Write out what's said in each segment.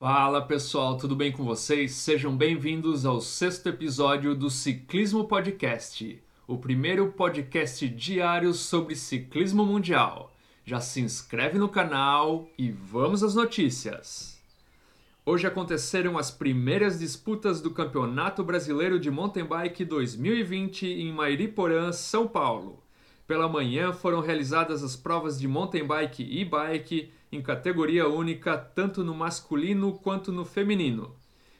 Fala pessoal, tudo bem com vocês? Sejam bem-vindos ao sexto episódio do Ciclismo Podcast, o primeiro podcast diário sobre ciclismo mundial. Já se inscreve no canal e vamos às notícias. Hoje aconteceram as primeiras disputas do Campeonato Brasileiro de Mountain Bike 2020 em Mairiporã, São Paulo. Pela manhã foram realizadas as provas de mountain bike e bike em categoria única tanto no masculino quanto no feminino.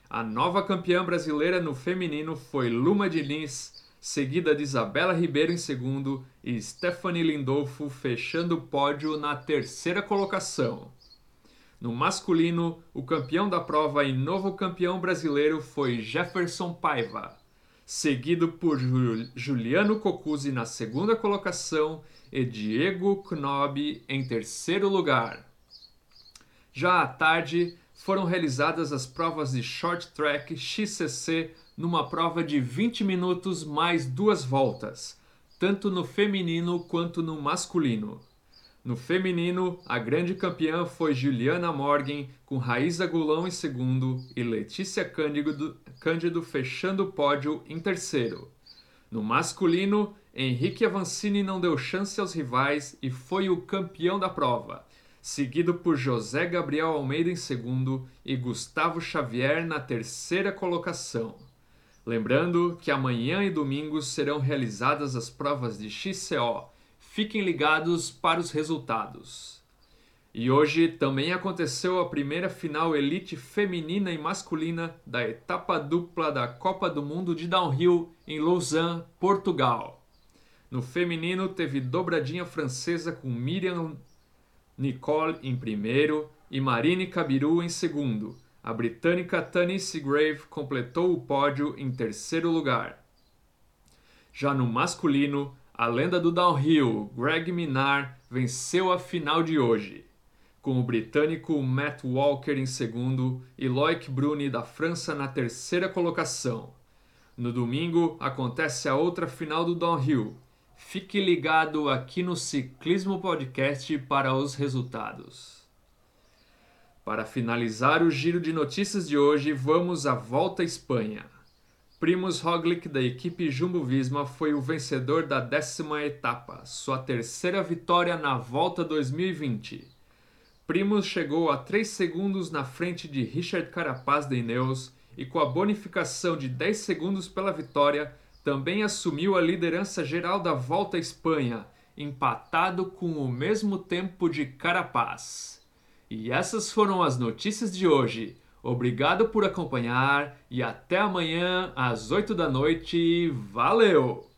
A nova campeã brasileira no feminino foi Luma Diniz, seguida de Isabela Ribeiro em segundo e Stephanie Lindolfo fechando o pódio na terceira colocação. No masculino, o campeão da prova e novo campeão brasileiro foi Jefferson Paiva seguido por Juliano Cocuzzi na segunda colocação e Diego Knob em terceiro lugar. Já à tarde, foram realizadas as provas de short track XCC numa prova de 20 minutos mais duas voltas, tanto no feminino quanto no masculino. No feminino, a grande campeã foi Juliana Morgan, com Raíza Gulão em segundo e Letícia Cândido, Cândido fechando o pódio em terceiro. No masculino, Henrique Avancini não deu chance aos rivais e foi o campeão da prova, seguido por José Gabriel Almeida em segundo e Gustavo Xavier na terceira colocação. Lembrando que amanhã e domingo serão realizadas as provas de XCO Fiquem ligados para os resultados. E hoje também aconteceu a primeira final elite feminina e masculina da etapa dupla da Copa do Mundo de Downhill em Lausanne, Portugal. No feminino teve dobradinha francesa com Miriam Nicole em primeiro e Marine Cabiru em segundo. A britânica Tanice Grave completou o pódio em terceiro lugar. Já no masculino, a lenda do downhill, Greg Minar, venceu a final de hoje, com o britânico Matt Walker em segundo e Loic Bruni da França na terceira colocação. No domingo acontece a outra final do downhill. Fique ligado aqui no Ciclismo Podcast para os resultados. Para finalizar o giro de notícias de hoje, vamos à Volta à Espanha. Primus Roglic da equipe Jumbo-Visma foi o vencedor da décima etapa, sua terceira vitória na volta 2020. Primus chegou a 3 segundos na frente de Richard Carapaz de Ineos e com a bonificação de 10 segundos pela vitória, também assumiu a liderança geral da Volta à Espanha, empatado com o mesmo tempo de Carapaz. E essas foram as notícias de hoje. Obrigado por acompanhar e até amanhã às 8 da noite. Valeu!